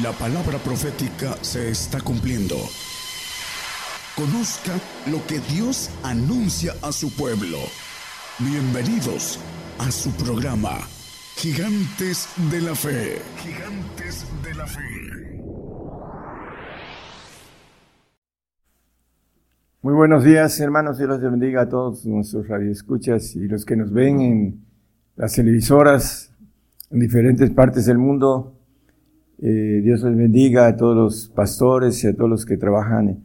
La palabra profética se está cumpliendo. Conozca lo que Dios anuncia a su pueblo. Bienvenidos a su programa, Gigantes de la Fe. Gigantes de la Fe. Muy buenos días, hermanos. Dios los bendiga a todos nuestros radioescuchas y los que nos ven en las televisoras en diferentes partes del mundo. Eh, Dios les bendiga a todos los pastores y a todos los que trabajan en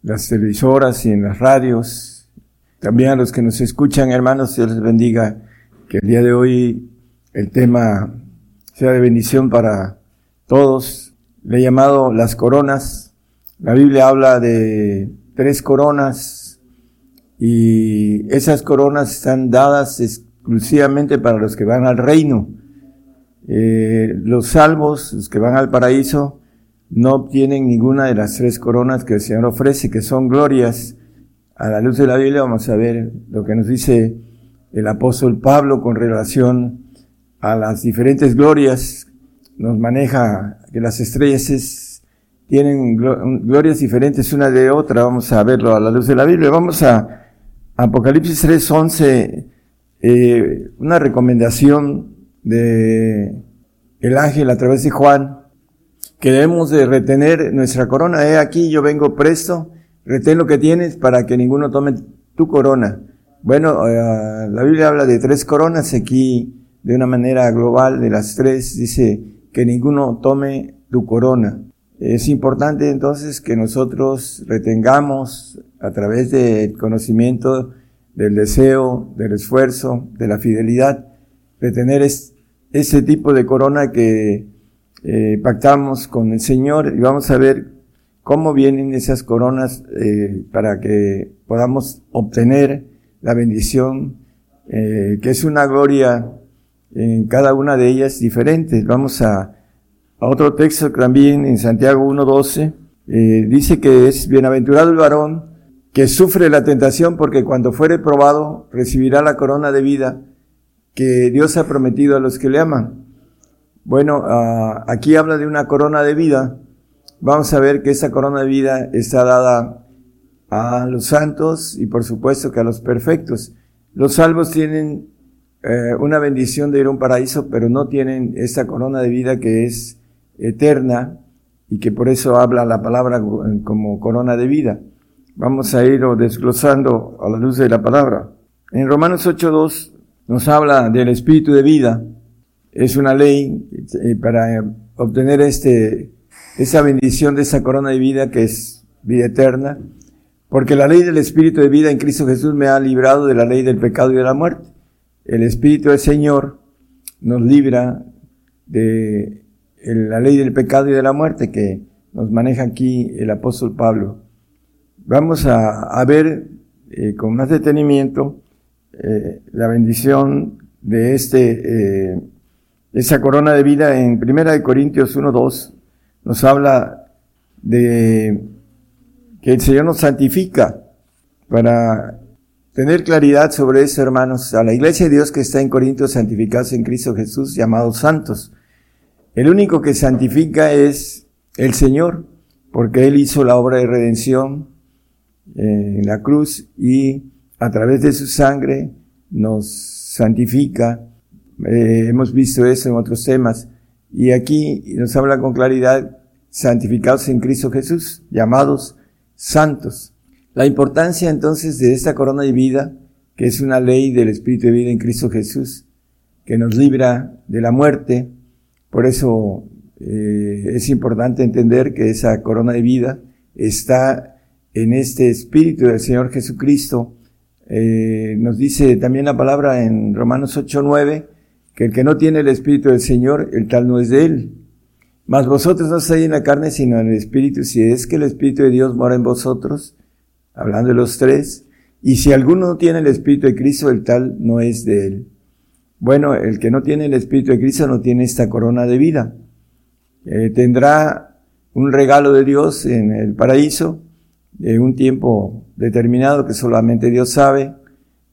las televisoras y en las radios. También a los que nos escuchan, hermanos, Dios les bendiga. Que el día de hoy el tema sea de bendición para todos. Le he llamado las coronas. La Biblia habla de tres coronas y esas coronas están dadas exclusivamente para los que van al reino. Eh, los salvos, los que van al paraíso, no obtienen ninguna de las tres coronas que el Señor ofrece, que son glorias. A la luz de la Biblia vamos a ver lo que nos dice el apóstol Pablo con relación a las diferentes glorias. Nos maneja que las estrellas es, tienen glorias diferentes una de otra. Vamos a verlo a la luz de la Biblia. Vamos a Apocalipsis 3.11, eh, una recomendación de el ángel a través de Juan, que debemos de retener nuestra corona. He aquí, yo vengo presto, retén lo que tienes para que ninguno tome tu corona. Bueno, eh, la Biblia habla de tres coronas aquí, de una manera global, de las tres, dice que ninguno tome tu corona. Es importante entonces que nosotros retengamos a través del conocimiento, del deseo, del esfuerzo, de la fidelidad, retener ese tipo de corona que eh, pactamos con el Señor y vamos a ver cómo vienen esas coronas eh, para que podamos obtener la bendición, eh, que es una gloria en cada una de ellas diferente. Vamos a, a otro texto también en Santiago 1.12, dice que es bienaventurado el varón que sufre la tentación porque cuando fuere probado recibirá la corona de vida que Dios ha prometido a los que le aman. Bueno, ah, aquí habla de una corona de vida. Vamos a ver que esa corona de vida está dada a los santos y por supuesto que a los perfectos. Los salvos tienen eh, una bendición de ir a un paraíso, pero no tienen esta corona de vida que es eterna y que por eso habla la palabra como corona de vida. Vamos a ir desglosando a la luz de la palabra. En Romanos 8.2 nos habla del espíritu de vida. Es una ley eh, para obtener este, esa bendición de esa corona de vida que es vida eterna. Porque la ley del espíritu de vida en Cristo Jesús me ha librado de la ley del pecado y de la muerte. El espíritu del Señor nos libra de la ley del pecado y de la muerte que nos maneja aquí el apóstol Pablo. Vamos a, ver eh, con más detenimiento eh, la bendición de este, eh, esa corona de vida en Primera de Corintios 1.2 nos habla de que el Señor nos santifica para tener claridad sobre eso, hermanos, a la iglesia de Dios que está en Corintios santificados en Cristo Jesús, llamados santos. El único que santifica es el Señor, porque Él hizo la obra de redención eh, en la cruz y a través de su sangre nos santifica. Eh, hemos visto eso en otros temas. Y aquí nos habla con claridad, santificados en Cristo Jesús, llamados santos. La importancia entonces de esta corona de vida, que es una ley del Espíritu de vida en Cristo Jesús, que nos libra de la muerte. Por eso eh, es importante entender que esa corona de vida está en este Espíritu del Señor Jesucristo, eh, nos dice también la palabra en Romanos 8, 9, que el que no tiene el Espíritu del Señor, el tal no es de él. Mas vosotros no estáis en la carne, sino en el Espíritu. Si es que el Espíritu de Dios mora en vosotros, hablando de los tres, y si alguno no tiene el Espíritu de Cristo, el tal no es de él. Bueno, el que no tiene el Espíritu de Cristo no tiene esta corona de vida. Eh, tendrá un regalo de Dios en el paraíso, de un tiempo determinado que solamente Dios sabe,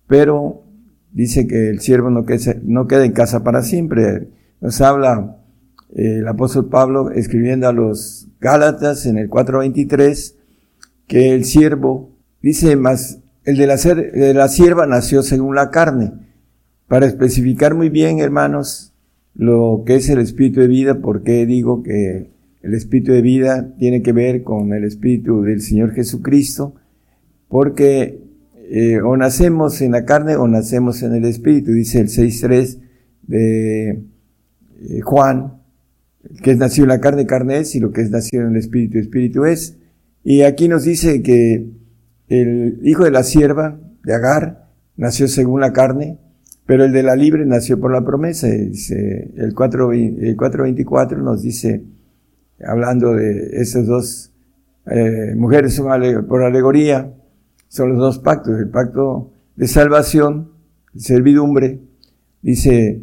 pero dice que el siervo no queda, en casa para siempre. Nos habla el apóstol Pablo escribiendo a los Gálatas en el 4.23 que el siervo, dice más, el de la, de la sierva nació según la carne. Para especificar muy bien, hermanos, lo que es el espíritu de vida, porque digo que el espíritu de vida tiene que ver con el espíritu del Señor Jesucristo, porque eh, o nacemos en la carne o nacemos en el espíritu, dice el 6.3 de eh, Juan, que es nacido en la carne, carne es, y lo que es nacido en el espíritu, espíritu es. Y aquí nos dice que el hijo de la sierva, de Agar, nació según la carne, pero el de la libre nació por la promesa. Dice, el 4.24 el nos dice, hablando de esas dos eh, mujeres son por alegoría, son los dos pactos, el pacto de salvación, servidumbre, dice,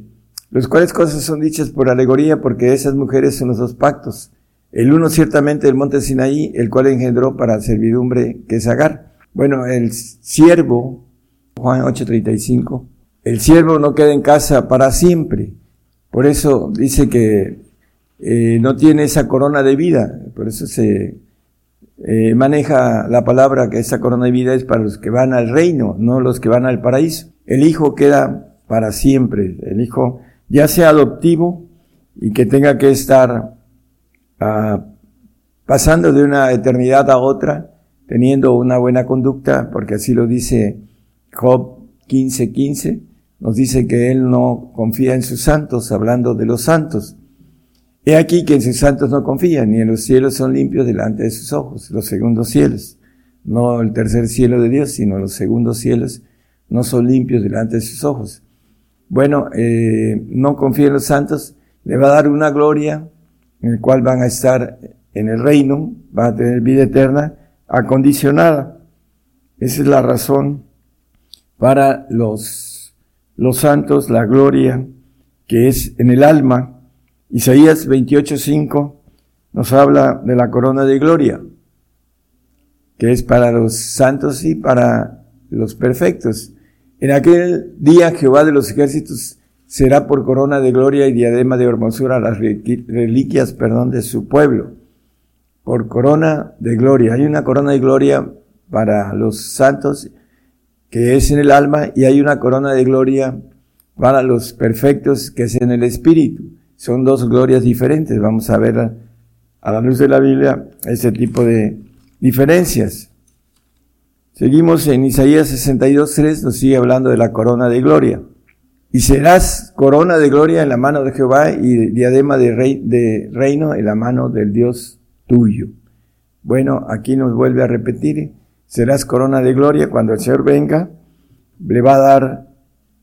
los cuales cosas son dichas por alegoría porque esas mujeres son los dos pactos. El uno ciertamente del monte Sinaí, el cual engendró para servidumbre que es Agar. Bueno, el siervo, Juan 8:35, el siervo no queda en casa para siempre. Por eso dice que eh, no tiene esa corona de vida. Por eso se eh, maneja la palabra que esa corona de vida es para los que van al reino, no los que van al paraíso. El hijo queda para siempre. El hijo ya sea adoptivo y que tenga que estar ah, pasando de una eternidad a otra, teniendo una buena conducta, porque así lo dice Job 15:15, nos dice que él no confía en sus santos, hablando de los santos. He aquí que en sus santos no confía, ni en los cielos son limpios delante de sus ojos, los segundos cielos. No el tercer cielo de Dios, sino los segundos cielos no son limpios delante de sus ojos bueno, eh, no confía en los santos, le va a dar una gloria en el cual van a estar en el reino, van a tener vida eterna acondicionada. Esa es la razón para los, los santos, la gloria que es en el alma. Isaías 28.5 nos habla de la corona de gloria, que es para los santos y para los perfectos. En aquel día Jehová de los ejércitos será por corona de gloria y diadema de hermosura las reliquias, perdón, de su pueblo. Por corona de gloria. Hay una corona de gloria para los santos que es en el alma y hay una corona de gloria para los perfectos que es en el espíritu. Son dos glorias diferentes. Vamos a ver a la luz de la Biblia ese tipo de diferencias. Seguimos en Isaías 62.3, nos sigue hablando de la corona de gloria. Y serás corona de gloria en la mano de Jehová y diadema de, rey, de reino en la mano del Dios tuyo. Bueno, aquí nos vuelve a repetir, serás corona de gloria cuando el Señor venga, le va a dar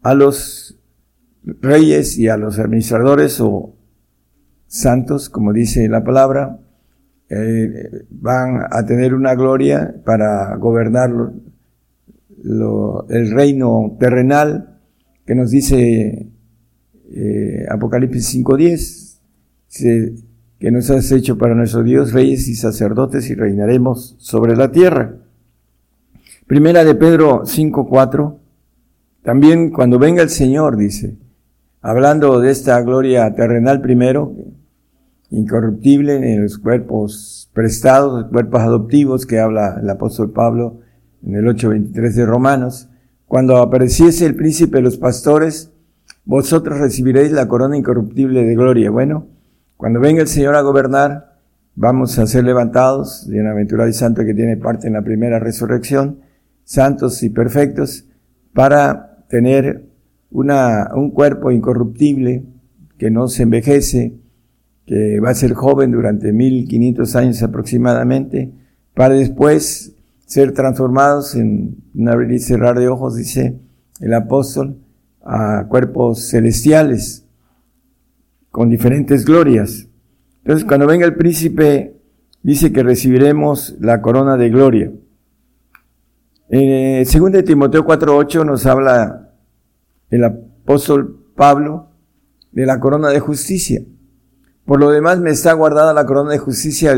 a los reyes y a los administradores o santos, como dice la palabra, eh, van a tener una gloria para gobernar el reino terrenal que nos dice eh, Apocalipsis 5.10, que nos has hecho para nuestro Dios reyes y sacerdotes y reinaremos sobre la tierra. Primera de Pedro 5.4, también cuando venga el Señor, dice, hablando de esta gloria terrenal primero, incorruptible en los cuerpos prestados, cuerpos adoptivos que habla el apóstol Pablo en el 8.23 de Romanos. Cuando apareciese el príncipe de los pastores, vosotros recibiréis la corona incorruptible de gloria. Bueno, cuando venga el Señor a gobernar, vamos a ser levantados, bienaventurado y santo que tiene parte en la primera resurrección, santos y perfectos, para tener un cuerpo incorruptible que no se envejece, que va a ser joven durante 1500 años aproximadamente, para después ser transformados en un abrir y cerrar de ojos, dice el apóstol, a cuerpos celestiales con diferentes glorias. Entonces, cuando venga el príncipe, dice que recibiremos la corona de gloria. En 2 eh, de Timoteo 4.8 nos habla el apóstol Pablo de la corona de justicia. Por lo demás me está guardada la corona de justicia,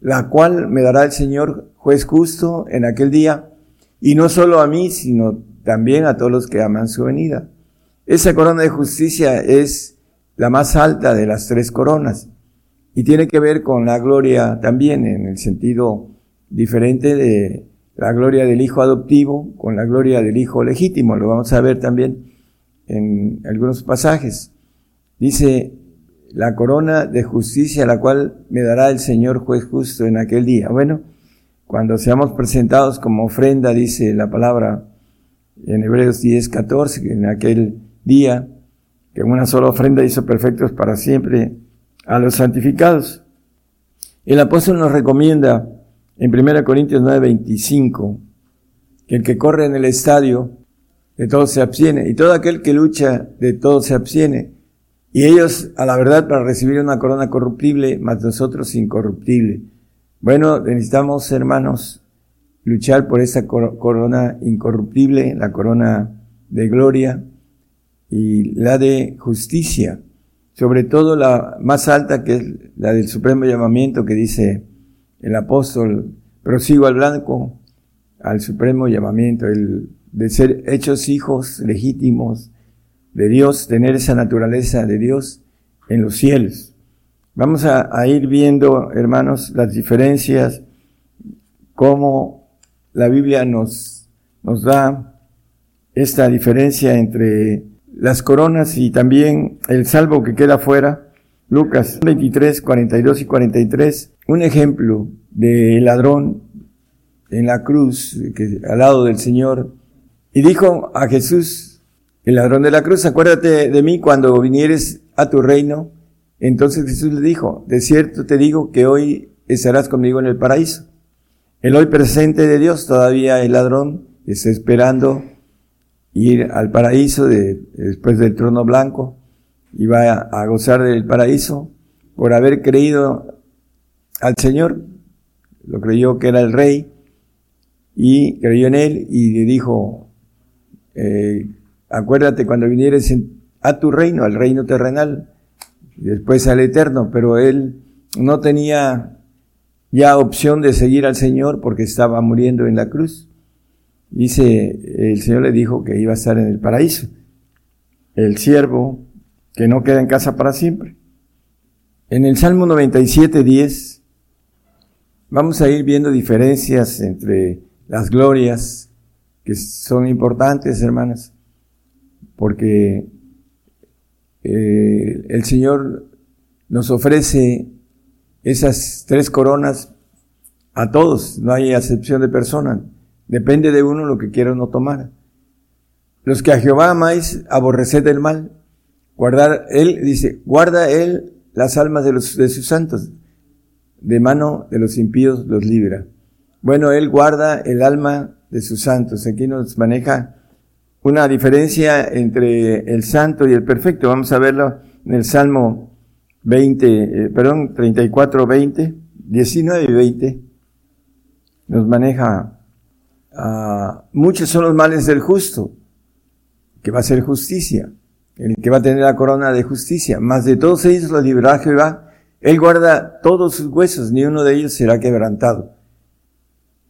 la cual me dará el Señor juez justo en aquel día, y no solo a mí, sino también a todos los que aman su venida. Esa corona de justicia es la más alta de las tres coronas y tiene que ver con la gloria también en el sentido diferente de la gloria del hijo adoptivo con la gloria del hijo legítimo. Lo vamos a ver también en algunos pasajes. Dice, la corona de justicia, la cual me dará el Señor juez justo en aquel día. Bueno, cuando seamos presentados como ofrenda, dice la palabra en Hebreos 10, 14, en aquel día, que una sola ofrenda hizo perfectos para siempre a los santificados. El apóstol nos recomienda en 1 Corintios 9, 25, que el que corre en el estadio, de todo se abstiene, y todo aquel que lucha, de todo se abstiene. Y ellos, a la verdad, para recibir una corona corruptible, más nosotros incorruptible. Bueno, necesitamos, hermanos, luchar por esa corona incorruptible, la corona de gloria y la de justicia. Sobre todo la más alta, que es la del supremo llamamiento que dice el apóstol, prosigo al blanco, al supremo llamamiento, el de ser hechos hijos legítimos de Dios, tener esa naturaleza de Dios en los cielos. Vamos a, ir viendo, hermanos, las diferencias, cómo la Biblia nos, nos da esta diferencia entre las coronas y también el salvo que queda fuera. Lucas 23, 42 y 43, un ejemplo de ladrón en la cruz, que, al lado del Señor, y dijo a Jesús, el ladrón de la cruz, acuérdate de mí cuando vinieres a tu reino. Entonces Jesús le dijo, de cierto te digo que hoy estarás conmigo en el paraíso. El hoy presente de Dios, todavía el ladrón está esperando ir al paraíso de, después del trono blanco y va a, a gozar del paraíso por haber creído al Señor. Lo creyó que era el rey y creyó en él y le dijo, eh, acuérdate cuando vinieres a tu reino, al reino terrenal, y después al eterno, pero él no tenía ya opción de seguir al Señor porque estaba muriendo en la cruz. Dice, el Señor le dijo que iba a estar en el paraíso. El siervo que no queda en casa para siempre. En el Salmo 97, 10, vamos a ir viendo diferencias entre las glorias que son importantes, hermanas, porque eh, el Señor nos ofrece esas tres coronas a todos, no hay acepción de persona. Depende de uno lo que quiera uno tomar. Los que a Jehová amáis, aborreced el mal. Guardar, él dice, guarda él las almas de, los, de sus santos. De mano de los impíos los libra. Bueno, él guarda el alma de sus santos. Aquí nos maneja una diferencia entre el santo y el perfecto. Vamos a verlo en el Salmo 20, eh, perdón, 34, 20, 19 y 20. Nos maneja Ah, muchos son los males del justo, que va a ser justicia, el que va a tener la corona de justicia. Más de todos ellos los librará Jehová. Él guarda todos sus huesos, ni uno de ellos será quebrantado.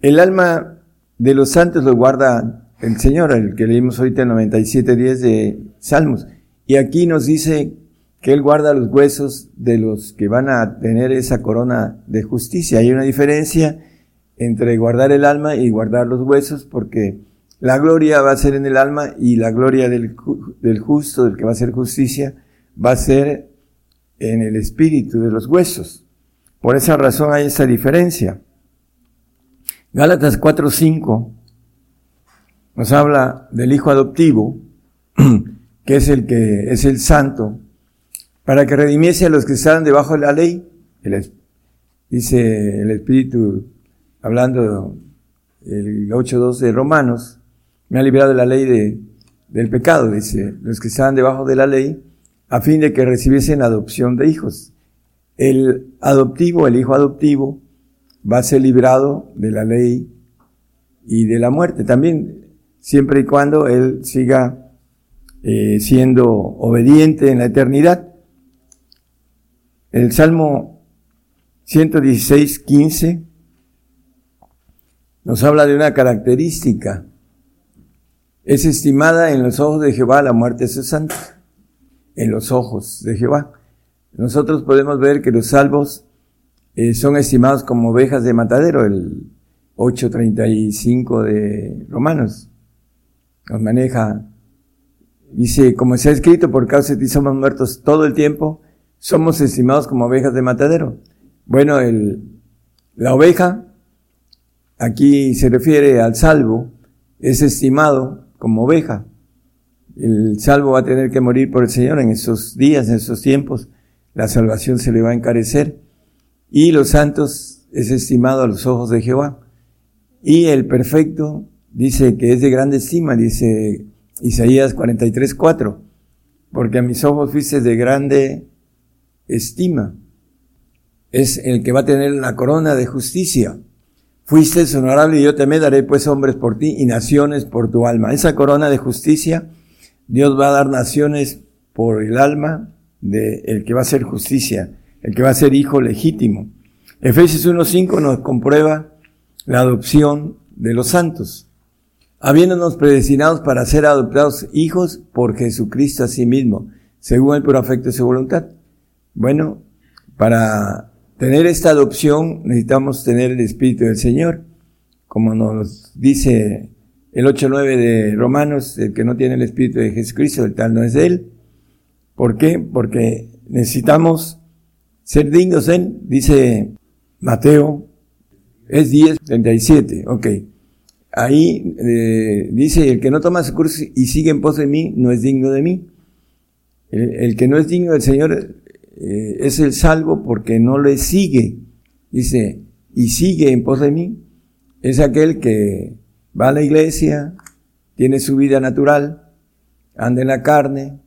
El alma de los santos lo guarda el Señor, el que leímos ahorita en 97.10 de Salmos. Y aquí nos dice que Él guarda los huesos de los que van a tener esa corona de justicia. Hay una diferencia entre guardar el alma y guardar los huesos, porque la gloria va a ser en el alma y la gloria del, del justo, del que va a hacer justicia, va a ser en el espíritu de los huesos. Por esa razón hay esa diferencia. Gálatas 4:5 nos habla del hijo adoptivo, que es el que es el santo, para que redimiese a los que están debajo de la ley. dice el espíritu hablando el 8.2 de Romanos, me ha liberado de la ley de, del pecado, dice, los que estaban debajo de la ley, a fin de que recibiesen adopción de hijos. El adoptivo, el hijo adoptivo, va a ser librado de la ley y de la muerte también, siempre y cuando él siga eh, siendo obediente en la eternidad. El Salmo 116, 15 nos habla de una característica. Es estimada en los ojos de Jehová la muerte de sus santos. En los ojos de Jehová. Nosotros podemos ver que los salvos eh, son estimados como ovejas de matadero, el 8.35 de Romanos. Nos maneja, dice, como se ha escrito, por causa de ti somos muertos todo el tiempo, somos estimados como ovejas de matadero. Bueno, el, la oveja, aquí se refiere al salvo, es estimado como oveja. El salvo va a tener que morir por el Señor en esos días, en esos tiempos. La salvación se le va a encarecer. Y los santos es estimado a los ojos de Jehová. Y el perfecto dice que es de grande estima, dice Isaías 43, 4. Porque a mis ojos fuiste de grande estima. Es el que va a tener la corona de justicia. Fuiste honorable y yo te me daré pues hombres por ti y naciones por tu alma. Esa corona de justicia Dios va a dar naciones por el alma de el que va a hacer justicia, el que va a ser hijo legítimo. Efesios 1.5 nos comprueba la adopción de los santos, habiéndonos predestinados para ser adoptados hijos por Jesucristo a sí mismo, según el puro afecto de su voluntad. Bueno, para tener esta adopción necesitamos tener el Espíritu del Señor, como nos dice el 8.9 de Romanos, el que no tiene el Espíritu de Jesucristo, el tal no es de él. ¿Por qué? Porque necesitamos ser dignos en, dice Mateo, es 10, 37, ok. Ahí eh, dice, el que no toma su curso y sigue en pos de mí, no es digno de mí. El, que no es digno del Señor eh, es el salvo porque no le sigue. Dice, y sigue en pos de mí. Es aquel que va a la iglesia, tiene su vida natural, anda en la carne,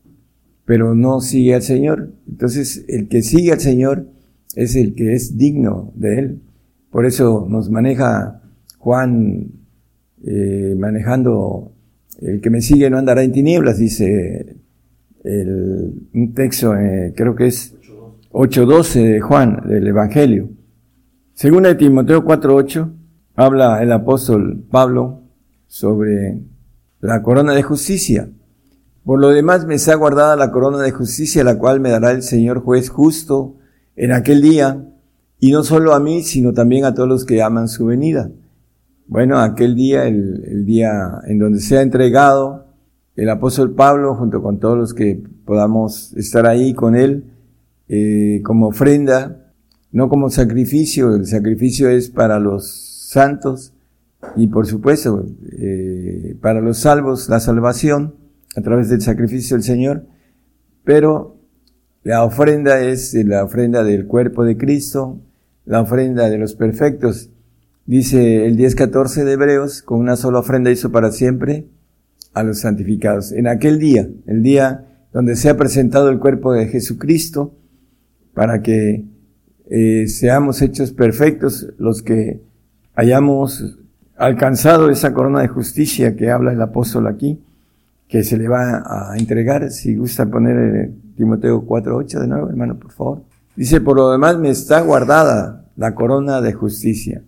pero no sigue al Señor. Entonces, el que sigue al Señor es el que es digno de Él. Por eso nos maneja Juan eh, manejando, el que me sigue no andará en tinieblas, dice el, un texto, eh, creo que es 8.12 de Juan, del Evangelio. Según de Timoteo 4.8, habla el apóstol Pablo sobre la corona de justicia. Por lo demás me está guardada la corona de justicia, la cual me dará el Señor juez justo en aquel día, y no solo a mí, sino también a todos los que aman su venida. Bueno, aquel día, el, día en donde sea entregado el apóstol Pablo, junto con todos los que podamos estar ahí con él, eh, como ofrenda, no como sacrificio, el sacrificio es para los santos, y por supuesto, eh, para los salvos, la salvación a través del sacrificio del Señor, pero la ofrenda es la ofrenda del cuerpo de Cristo, la ofrenda de los perfectos. Dice el 10.14 de Hebreos, con una sola ofrenda hizo para siempre a los santificados. En aquel día, el día donde se ha presentado el cuerpo de Jesucristo, para que eh, seamos hechos perfectos los que hayamos alcanzado esa corona de justicia que habla el apóstol aquí, que se le va a entregar, si gusta poner eh, Timoteo 4.8 de nuevo, hermano, por favor. Dice, por lo demás me está guardada la corona de justicia.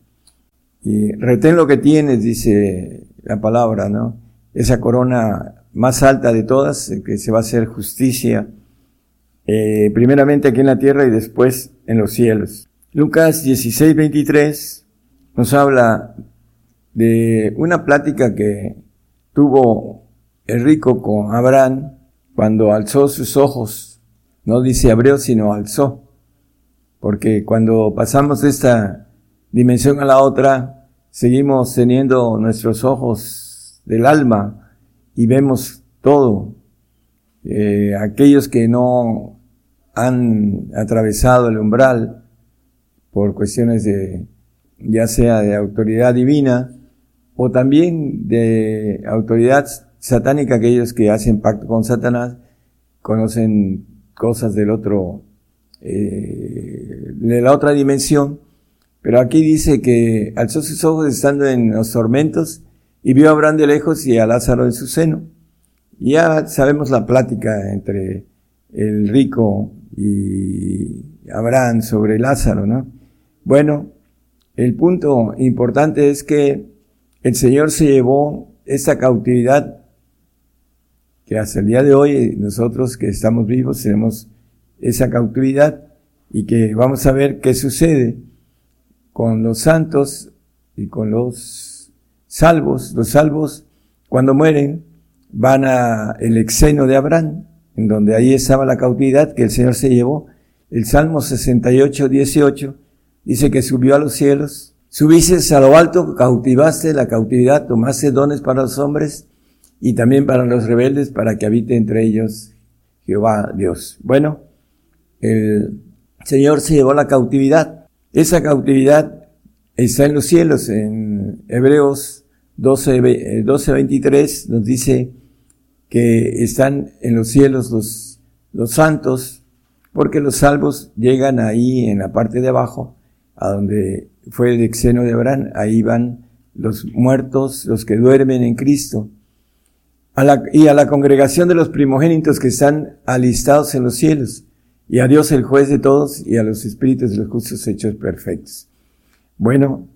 Y retén lo que tienes, dice la palabra, ¿no? Esa corona más alta de todas, que se va a hacer justicia, eh, primeramente aquí en la tierra y después en los cielos. Lucas 16.23 nos habla de una plática que tuvo el rico con Abraham cuando alzó sus ojos, no dice abrió, sino alzó, porque cuando pasamos de esta dimensión a la otra, seguimos teniendo nuestros ojos del alma y vemos todo. Eh, aquellos que no han atravesado el umbral por cuestiones de, ya sea de autoridad divina, o también de autoridad satánica, aquellos que hacen pacto con Satanás, conocen cosas del otro, eh, de la otra dimensión, pero aquí dice que alzó sus ojos estando en los tormentos y vio a Abraham de lejos y a Lázaro en su seno. Ya sabemos la plática entre el rico y Abraham sobre Lázaro, ¿no? Bueno, el punto importante es que el Señor se llevó esa cautividad que hasta el día de hoy nosotros que estamos vivos tenemos esa cautividad y que vamos a ver qué sucede con los santos y con los salvos. Los salvos cuando mueren van a el exeno de Abraham, en donde ahí estaba la cautividad que el Señor se llevó. El Salmo 68, 18 dice que subió a los cielos, subiste a lo alto, cautivaste la cautividad, tomaste dones para los hombres y también para los rebeldes, para que habite entre ellos Jehová Dios. Bueno, el Señor se llevó la cautividad. Esa cautividad está en los cielos. En Hebreos 12, 12 23 nos dice que están en los cielos los, los santos, porque los salvos llegan ahí en la parte de abajo, a donde fue el exeno de Abraham, ahí van los muertos, los que duermen en Cristo y a la congregación de los primogénitos que están alistados en los cielos, y a Dios el juez de todos, y a los espíritus de los justos hechos perfectos. Bueno,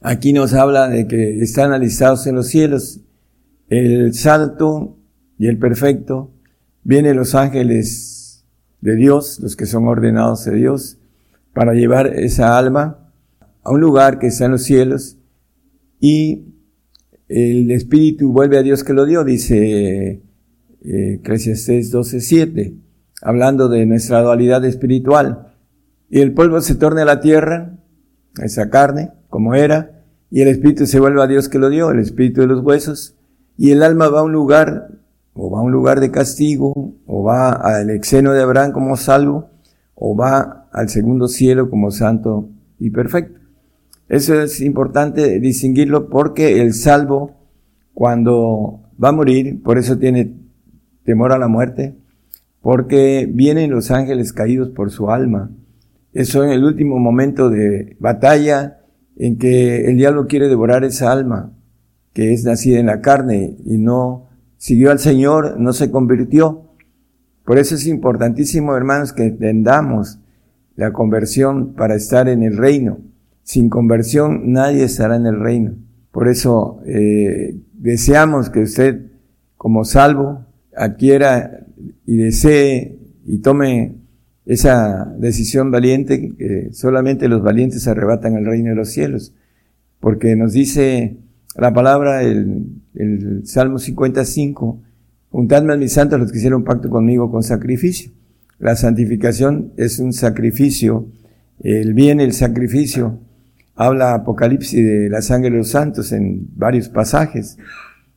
aquí nos habla de que están alistados en los cielos el salto y el perfecto, vienen los ángeles de Dios, los que son ordenados de Dios, para llevar esa alma a un lugar que está en los cielos y el espíritu vuelve a Dios que lo dio, dice eh, 12.7, hablando de nuestra dualidad espiritual. Y el polvo se torna a la tierra, esa carne, como era, y el espíritu se vuelve a Dios que lo dio, el espíritu de los huesos, y el alma va a un lugar, o va a un lugar de castigo, o va al exeno de Abraham como salvo, o va al segundo cielo como santo y perfecto. Eso es importante distinguirlo porque el salvo, cuando va a morir, por eso tiene temor a la muerte, porque vienen los ángeles caídos por su alma. Eso en el último momento de batalla en que el diablo quiere devorar esa alma que es nacida en la carne y no siguió al Señor, no se convirtió. Por eso es importantísimo, hermanos, que entendamos la conversión para estar en el reino. Sin conversión nadie estará en el reino. Por eso eh, deseamos que usted, como salvo, adquiera y desee y tome esa decisión valiente que solamente los valientes arrebatan el reino de los cielos. Porque nos dice la palabra, el, el Salmo 55, juntadme a mis santos los que hicieron pacto conmigo con sacrificio. La santificación es un sacrificio, el bien, el sacrificio, habla Apocalipsis de la sangre de los santos en varios pasajes.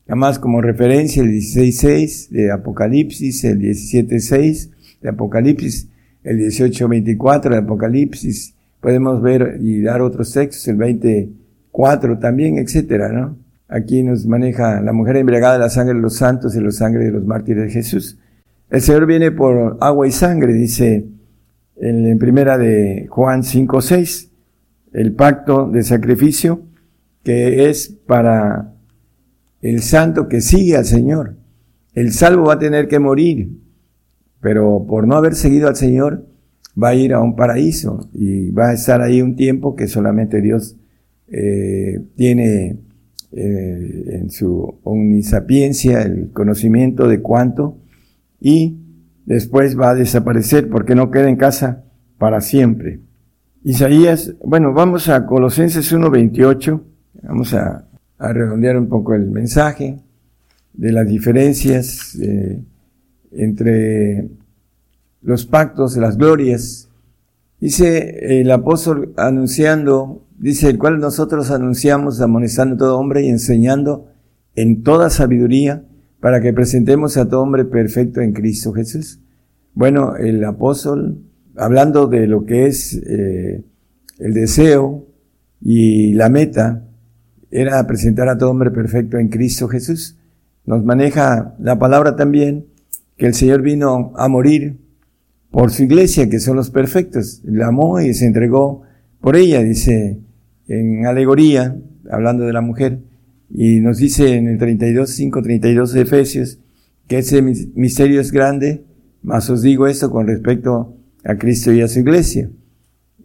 Además, como referencia, el 16.6 de Apocalipsis, el 17.6 de Apocalipsis, el 18.24 de Apocalipsis, podemos ver y dar otros textos, el 24 también, etcétera, ¿no? Aquí nos maneja la mujer embriagada de la sangre de los santos y la sangre de los mártires de Jesús. El Señor viene por agua y sangre, dice en, primera de Juan 5.6 el pacto de sacrificio que es para el santo que sigue al Señor. El salvo va a tener que morir, pero por no haber seguido al Señor va a ir a un paraíso y va a estar ahí un tiempo que solamente Dios eh, tiene eh, en su omnisapiencia el conocimiento de cuánto y después va a desaparecer porque no queda en casa para siempre. Isaías, bueno, vamos a Colosenses 1.28, vamos a, redondear un poco el mensaje de las diferencias eh, entre los pactos, las glorias. Dice el apóstol anunciando, dice el cual nosotros anunciamos amonestando a todo hombre y enseñando en toda sabiduría para que presentemos a todo hombre perfecto en Cristo Jesús. Bueno, el apóstol hablando de lo que es eh, el deseo y la meta, era presentar a todo hombre perfecto en Cristo Jesús. Nos maneja la palabra también que el Señor vino a morir por su iglesia, que son los perfectos. La amó y se entregó por ella, dice en alegoría, hablando de la mujer. Y nos dice en el 32, 5, 32 de Efesios, que ese misterio es grande, mas os digo esto con respecto a Cristo y a su iglesia.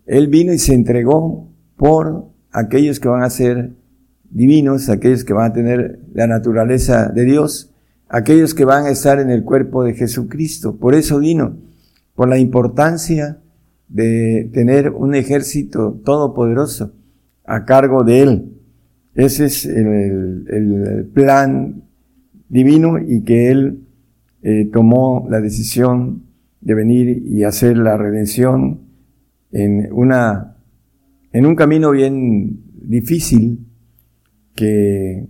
Él vino y se entregó por aquellos que van a ser divinos, aquellos que van a tener la naturaleza de Dios, aquellos que van a estar en el cuerpo de Jesucristo. Por eso vino, por la importancia de tener un ejército todopoderoso a cargo de Él. Ese es el, plan divino y que Él eh, tomó la decisión de venir y hacer la redención en una, en un camino bien difícil que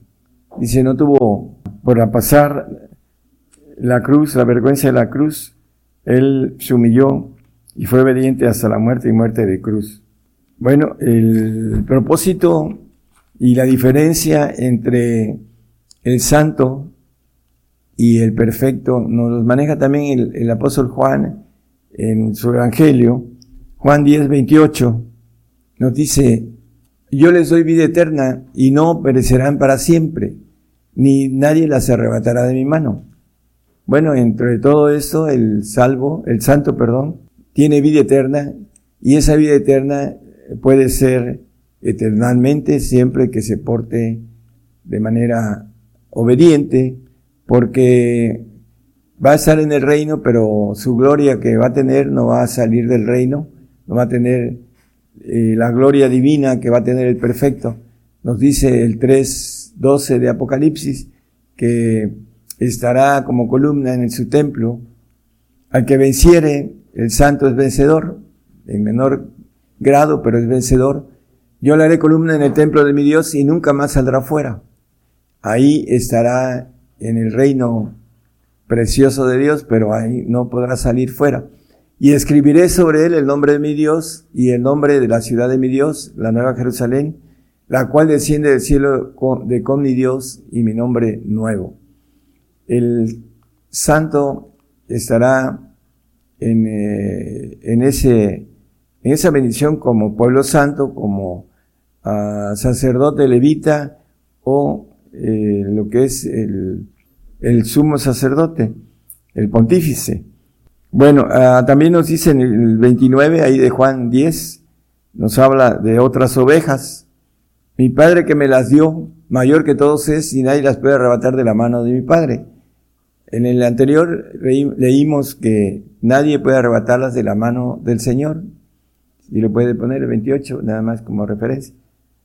dice no tuvo por pasar la cruz, la vergüenza de la cruz, él se humilló y fue obediente hasta la muerte y muerte de cruz. Bueno, el propósito y la diferencia entre el santo y el perfecto nos los maneja también el, el apóstol Juan en su evangelio. Juan 10, 28 nos dice, yo les doy vida eterna y no perecerán para siempre, ni nadie las arrebatará de mi mano. Bueno, entre todo esto, el salvo, el santo, perdón, tiene vida eterna y esa vida eterna puede ser eternamente siempre que se porte de manera obediente, porque va a estar en el reino, pero su gloria que va a tener no va a salir del reino, no va a tener eh, la gloria divina que va a tener el perfecto. Nos dice el 3.12 de Apocalipsis que estará como columna en su templo. Al que venciere, el santo es vencedor, en menor grado, pero es vencedor. Yo le haré columna en el templo de mi Dios y nunca más saldrá fuera. Ahí estará en el reino precioso de Dios, pero ahí no podrá salir fuera. Y escribiré sobre él el nombre de mi Dios y el nombre de la ciudad de mi Dios, la nueva Jerusalén, la cual desciende del cielo de con mi Dios y mi nombre nuevo. El santo estará en, eh, en, ese, en esa bendición como pueblo santo, como uh, sacerdote levita o eh, lo que es el, el, sumo sacerdote, el pontífice. Bueno, uh, también nos dice en el 29, ahí de Juan 10, nos habla de otras ovejas. Mi padre que me las dio, mayor que todos es, y nadie las puede arrebatar de la mano de mi padre. En el anterior leímos que nadie puede arrebatarlas de la mano del Señor. Y lo puede poner el 28, nada más como referencia.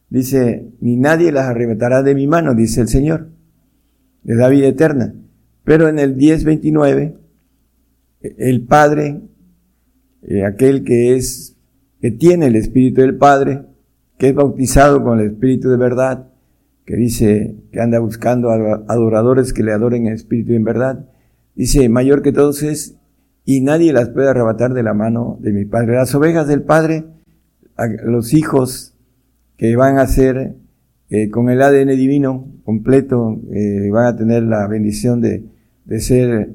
Dice, ni nadie las arrebatará de mi mano, dice el Señor. Le da vida eterna. Pero en el 10.29, el Padre, eh, aquel que es, que tiene el Espíritu del Padre, que es bautizado con el Espíritu de verdad, que dice que anda buscando adoradores que le adoren en espíritu y en verdad. Dice, mayor que todos es, y nadie las puede arrebatar de la mano de mi Padre. Las ovejas del Padre, los hijos que van a ser eh, con el ADN divino completo, eh, van a tener la bendición de, de ser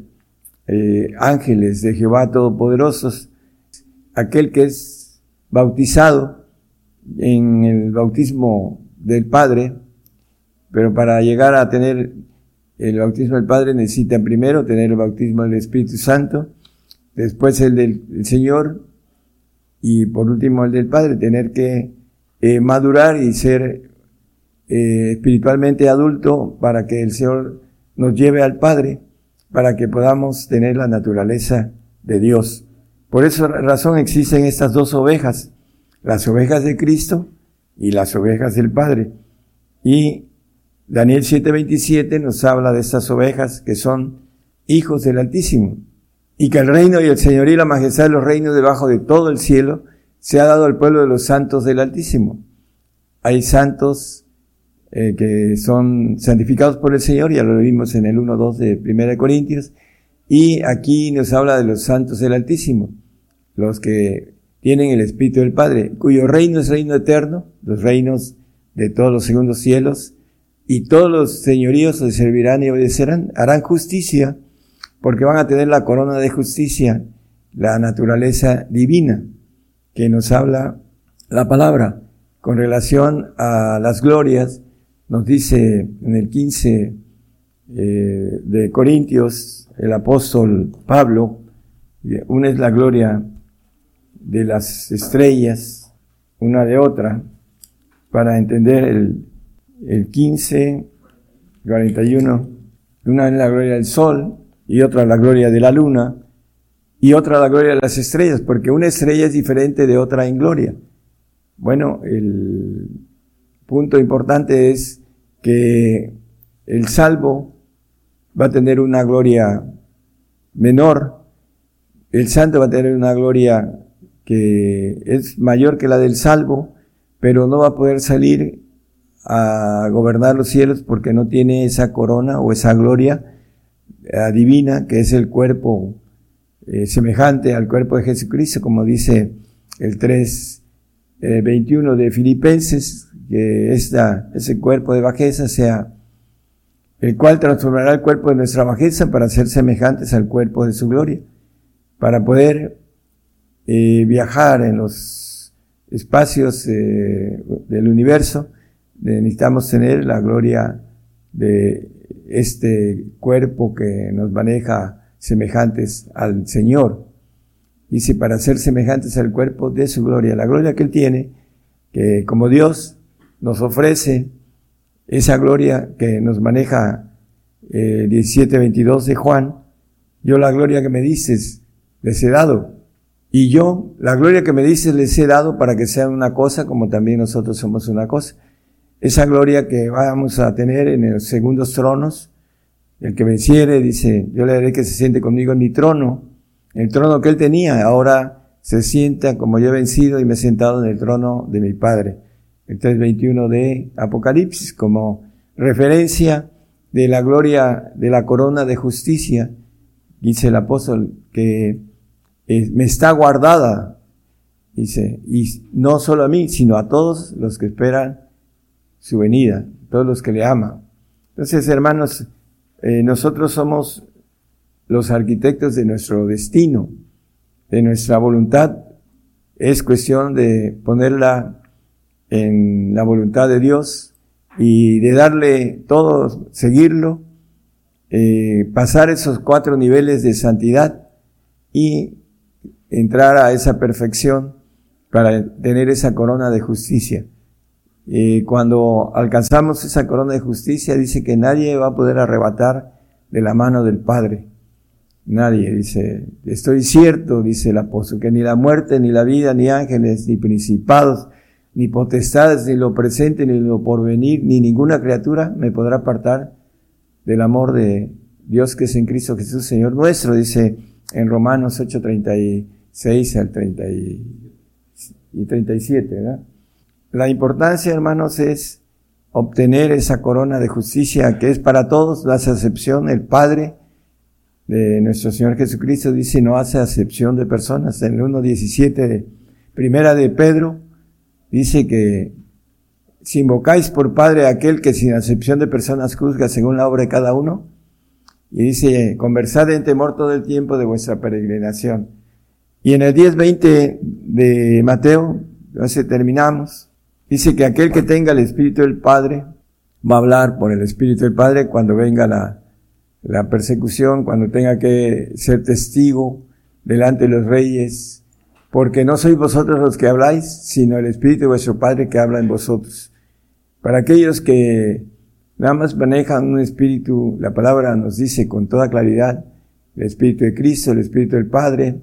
eh, ángeles de Jehová Todopoderosos. Aquel que es bautizado en el bautismo del Padre, pero para llegar a tener el bautismo del Padre necesitan primero tener el bautismo del Espíritu Santo, después el del Señor y por último el del Padre, tener que eh, madurar y ser eh, espiritualmente adulto para que el Señor nos lleve al Padre, para que podamos tener la naturaleza de Dios. Por esa razón existen estas dos ovejas, las ovejas de Cristo y las ovejas del Padre. Y Daniel 7:27 nos habla de estas ovejas que son hijos del Altísimo y que el reino y el señorío y la majestad de los reinos debajo de todo el cielo se ha dado al pueblo de los santos del Altísimo. Hay santos eh, que son santificados por el Señor, ya lo vimos en el 1.2 de 1 Corintios, y aquí nos habla de los santos del Altísimo, los que tienen el Espíritu del Padre, cuyo reino es reino eterno, los reinos de todos los segundos cielos, y todos los señoríos le servirán y obedecerán, harán justicia, porque van a tener la corona de justicia, la naturaleza divina, que nos habla la palabra. Con relación a las glorias, nos dice en el 15 eh, de Corintios, el apóstol Pablo, una es la gloria de las estrellas, una de otra, para entender el, el 15, 41, Una es la gloria del sol y otra la gloria de la luna y otra la gloria de las estrellas, porque una estrella es diferente de otra en gloria. Bueno, el punto importante es que el salvo va a tener una gloria menor, el santo va a tener una gloria que es mayor que la del salvo, pero no va a poder salir a gobernar los cielos porque no tiene esa corona o esa gloria eh, divina que es el cuerpo eh, semejante al cuerpo de Jesucristo, como dice el 3, 21 eh, de Filipenses, que esta, ese cuerpo de bajeza sea el cual transformará el cuerpo de nuestra bajeza para ser semejantes al cuerpo de su gloria, para poder viajar en los espacios del universo, necesitamos tener la gloria de este cuerpo que nos maneja semejantes al Señor. Dice, para ser semejantes al cuerpo de su gloria, la gloria que Él tiene, que como Dios nos ofrece esa gloria que nos maneja eh, 17-22 de Juan, yo la gloria que me dices les he dado. Y yo, la gloria que me dices les he dado para que sean una cosa como también nosotros somos una cosa esa gloria que vamos a tener en los segundos tronos. El que venciere, dice, yo le haré que se siente conmigo en mi trono, el trono que él tenía, ahora se sienta como yo he vencido y me he sentado en el trono de mi Padre. El 3.21 de Apocalipsis, como referencia de la gloria de la corona de justicia, dice el apóstol, que eh, me está guardada, dice, y no solo a mí, sino a todos los que esperan su venida, todos los que le aman. Entonces, hermanos, eh, nosotros somos los arquitectos de nuestro destino, de nuestra voluntad. Es cuestión de ponerla en la voluntad de Dios y de darle todo, seguirlo, eh, pasar esos cuatro niveles de santidad y entrar a esa perfección para tener esa corona de justicia. Y cuando alcanzamos esa corona de justicia, dice que nadie va a poder arrebatar de la mano del Padre. Nadie, dice, estoy cierto, dice el apóstol, que ni la muerte, ni la vida, ni ángeles, ni principados, ni potestades, ni lo presente, ni lo porvenir, ni ninguna criatura me podrá apartar del amor de Dios que es en Cristo Jesús, Señor nuestro, dice en Romanos 8, 36 al 30 y 37, ¿verdad? La importancia, hermanos, es obtener esa corona de justicia que es para todos, la acepción, el Padre de nuestro Señor Jesucristo dice no hace acepción de personas. En el 1.17 de Primera de Pedro dice que si invocáis por Padre a aquel que sin acepción de personas juzga según la obra de cada uno, y dice, conversad en temor todo el tiempo de vuestra peregrinación. Y en el 10.20 de Mateo, entonces terminamos, Dice que aquel que tenga el Espíritu del Padre va a hablar por el Espíritu del Padre cuando venga la, la persecución, cuando tenga que ser testigo delante de los reyes, porque no sois vosotros los que habláis, sino el Espíritu de vuestro Padre que habla en vosotros. Para aquellos que nada más manejan un espíritu, la palabra nos dice con toda claridad, el Espíritu de Cristo, el Espíritu del Padre,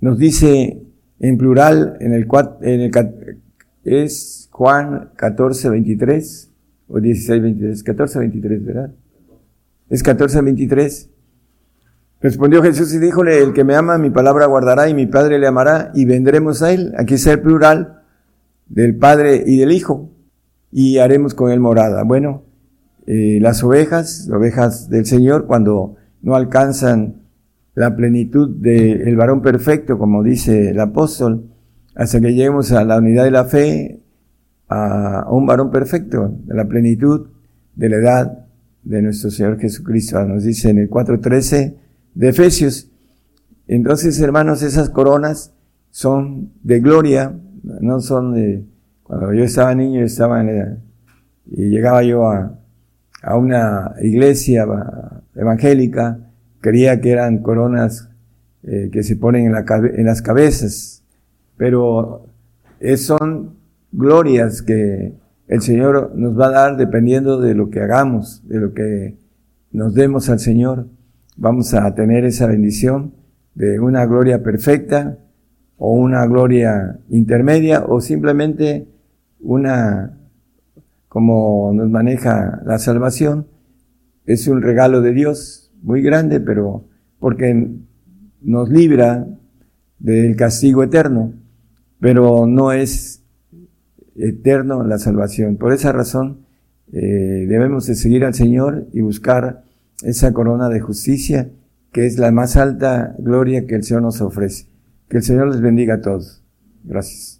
nos dice en plural en el, en el es Juan 14, 23 o 16, 23, 14, 23, ¿verdad? Es 14, 23. Respondió Jesús y díjole, el que me ama, mi palabra guardará y mi Padre le amará y vendremos a él. Aquí está el plural del Padre y del Hijo y haremos con él morada. Bueno, eh, las ovejas, ovejas del Señor, cuando no alcanzan la plenitud del varón perfecto, como dice el apóstol, hasta que lleguemos a la unidad de la fe, a, un varón perfecto, de la plenitud de la edad de nuestro Señor Jesucristo. Nos dice en el 4.13 de Efesios. Entonces, hermanos, esas coronas son de gloria, no son de... Cuando yo estaba niño, estaba en y llegaba yo a, a una iglesia evangélica, creía que eran coronas eh, que se ponen en, la, en las cabezas, pero son glorias que el Señor nos va a dar dependiendo de lo que hagamos, de lo que nos demos al Señor, vamos a tener esa bendición de una gloria perfecta o una gloria intermedia o simplemente una, como nos maneja la salvación, es un regalo de Dios muy grande, pero porque nos libra del castigo eterno, pero no es eterno la salvación. Por esa razón eh, debemos de seguir al Señor y buscar esa corona de justicia que es la más alta gloria que el Señor nos ofrece. Que el Señor les bendiga a todos. Gracias.